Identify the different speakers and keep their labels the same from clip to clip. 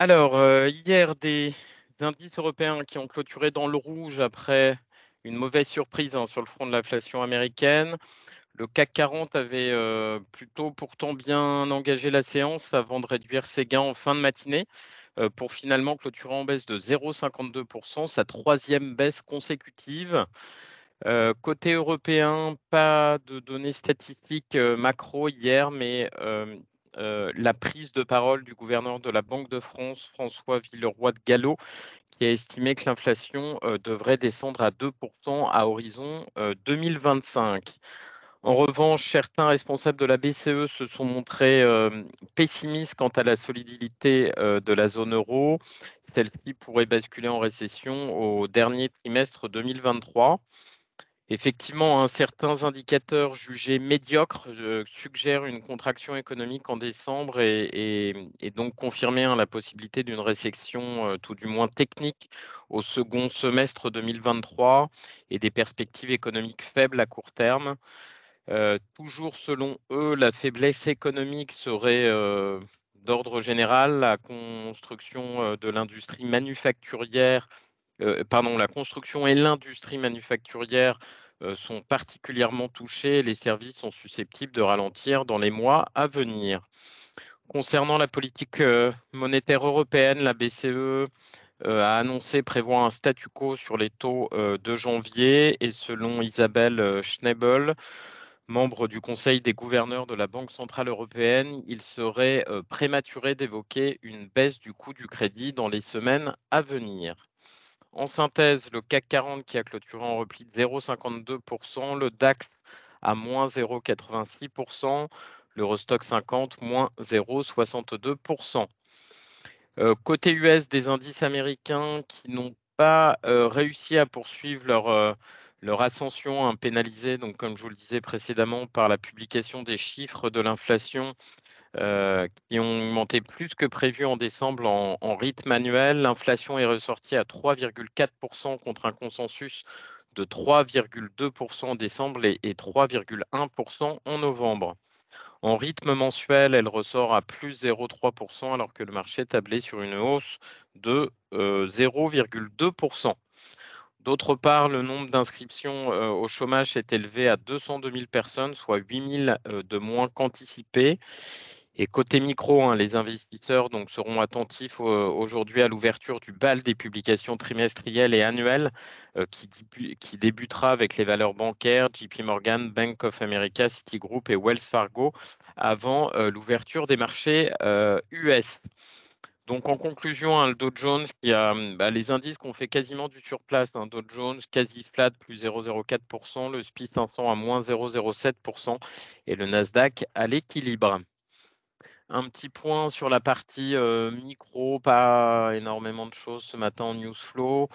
Speaker 1: Alors, heu, hier, des indices européens qui ont clôturé dans le rouge après une mauvaise surprise, hein, sur le front de l'inflation américaine. Le CAC 40 avait, heu, plutôt pourtant bien engagé la séance avant de réduire ses gains en fin de matinée, heu, pour finalement clôturer en baisse de 0,52% sa troisième baisse consécutive. Côté européen, pas de données statistiques, macro hier, mais heu, la prise de parole du gouverneur de la Banque de France, François Villeroy de Galhau, qui a estimé que l'inflation, heu, devrait descendre à 2% à horizon, heu, 2025. En revanche, certains responsables de la BCE se sont montrés, pessimistes quant à la solidité, de la zone euro. Celle-ci pourrait basculer en récession au dernier trimestre 2023. Effectivement, hein, certains indicateurs jugés médiocres, heu, suggèrent une contraction économique en décembre et donc confirmer, hein, la possibilité d'une récession, heu, tout du moins technique au second semestre 2023 et des perspectives économiques faibles à court terme. Heu, toujours selon eux, la faiblesse économique serait, d'ordre général. La construction, de l'industrie manufacturière pardon, la construction et l'industrie manufacturière, heu, sont particulièrement touchées. Les services sont susceptibles de ralentir dans les mois à venir. Concernant la politique, heu, monétaire européenne, la BCE, a annoncé prévoir un statu quo sur les taux, de janvier et selon Isabelle, heu, Schnabel, membre du conseil des gouverneurs de la Banque centrale européenne, il serait, prématuré d'évoquer une baisse du coût du crédit dans les semaines à venir. En synthèse, le CAC 40 qui a clôturé en repli de 0,52%, le DAX à moins 0,86%, l'Eurostock 50 moins 0,62%. Euh, côté US, des indices américains qui n'ont pas euh, réussi à poursuivre leur, euh, ascension hein, donc comme je vous le disais précédemment, par la publication des chiffres de l'inflation euh, qui ont augmenté plus que prévu en décembre en, rythme annuel. L'inflation est ressortie à 3,4% contre un consensus de 3,2% en décembre et, et 3,1% en novembre. En rythme mensuel, elle ressort à plus 0,3% alors que le marché tablait sur une hausse de euh, 0,2%. D'autre part, le nombre d'inscriptions euh, au chômage s'est élevé à 202 000 personnes, soit 8 000 euh, de moins qu'anticipé. Et côté micro, hein, les investisseurs seront attentifs euh, aujourd'hui à l'ouverture du bal des publications trimestrielles et annuelles euh, qui, débutera avec les valeurs bancaires JP Morgan, Bank of America, Citigroup et Wells Fargo avant euh, l'ouverture des marchés US. Donc en conclusion, hein, le Dow Jones qui a bah, les indices qu'on fait quasiment du surplace, hein, Dow Jones quasi flat plus 0,04%, le SPI 500 à moins 0,07% et le Nasdaq à l'équilibre. Un petit point sur la partie euh, micro, pas énormément de choses ce matin en news flow.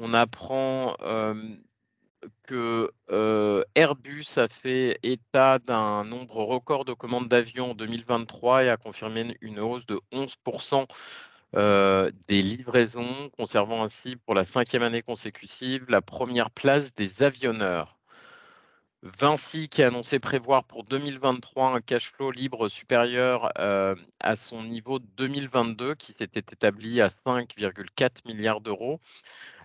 Speaker 1: On apprend euh, que euh, Airbus a fait état d'un nombre record de commandes d'avions en 2023 et a confirmé une hausse de 11% euh, des livraisons, conservant ainsi pour la cinquième année consécutive la première place des avionneurs. Vinci qui a annoncé prévoir pour 2023 un cash flow libre supérieur euh, à son niveau de 2022 qui s'était établi à 5,4 milliards d'euros,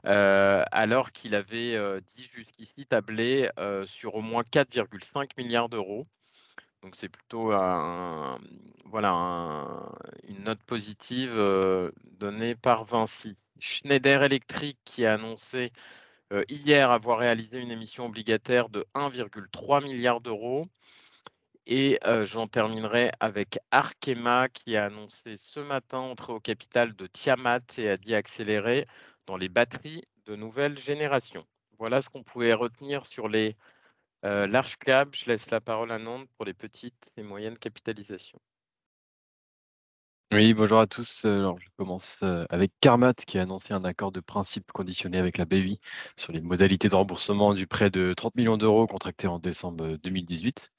Speaker 1: euh, alors qu'il avait euh, dit jusqu'ici tablé sur au moins 4,5 milliards d'euros. Donc c'est plutôt voilà, un, une note positive donnée par Vinci. Schneider Electric qui a annoncé hier avoir réalisé une émission obligataire de 1,3 milliard d'euros. Et euh, j'en terminerai avec Arkema qui a annoncé ce matin entrer au capital de Tiamat et a dit accélérer dans les batteries de nouvelle génération. Voilà ce qu'on pouvait retenir sur les euh, large caps. Je laisse la parole à Nantes pour les petites et moyennes capitalisations.
Speaker 2: Oui, bonjour à tous. Alors, je commence euh, avec Carmat qui a annoncé un accord de principe conditionné avec la BEI sur les modalités de remboursement du prêt de 30 millions d'euros contracté en décembre 2018.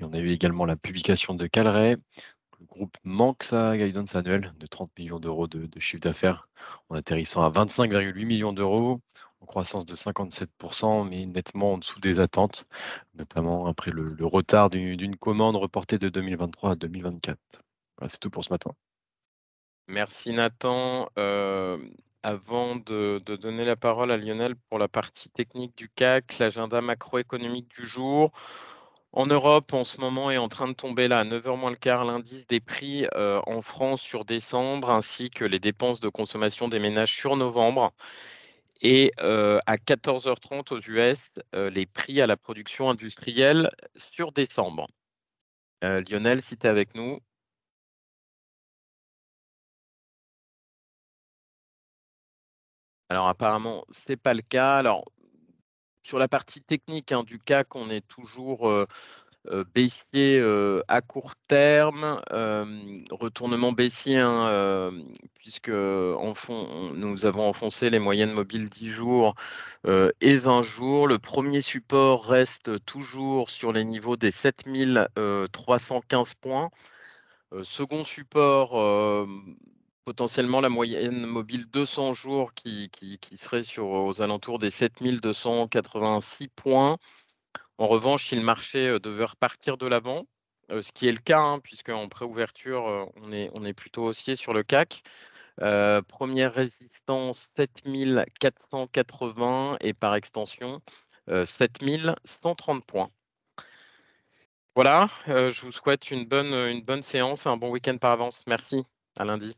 Speaker 2: Et on a eu également la publication de Calray. Le groupe manque sa guidance annuelle de 30 millions d'euros de, de, chiffre d'affaires en atterrissant à 25,8 millions d'euros en croissance de 57%, mais nettement en dessous des attentes, notamment après le, le retard d'une commande reportée de 2023 à 2024. Voilà, c'est tout pour ce matin.
Speaker 1: Merci Nathan. Euh, avant de, donner la parole à Lionel pour la partie technique du CAC, l'agenda macroéconomique du jour. En Europe, en ce moment, est en train de tomber là à 9h moins le quart l'indice des prix euh, en France sur décembre, ainsi que les dépenses de consommation des ménages sur novembre. Et euh, à 14h30 aux US, les prix à la production industrielle sur décembre. Lionel, si tu es avec nous. Alors apparemment, ce n'est pas le cas. Alors, sur la partie technique hein, du CAC, on est toujours euh, euh, baissier euh, à court terme, retournement baissier, hein, puisque nous avons enfoncé les moyennes mobiles 10 jours et 20 jours. Le premier support reste toujours sur les niveaux des 7315 points. Second support, potentiellement la moyenne mobile 200 jours qui, serait sur, aux alentours des 7286 points. En revanche, si le marché euh, devait repartir de l'avant, euh, ce qui est le cas, hein, puisque en préouverture, euh, on, est, plutôt haussier sur le CAC. Première résistance 7480 et par extension euh, 7130 points. Voilà, je vous souhaite une bonne, une bonne séance, un bon week-end par avance. Merci, à lundi.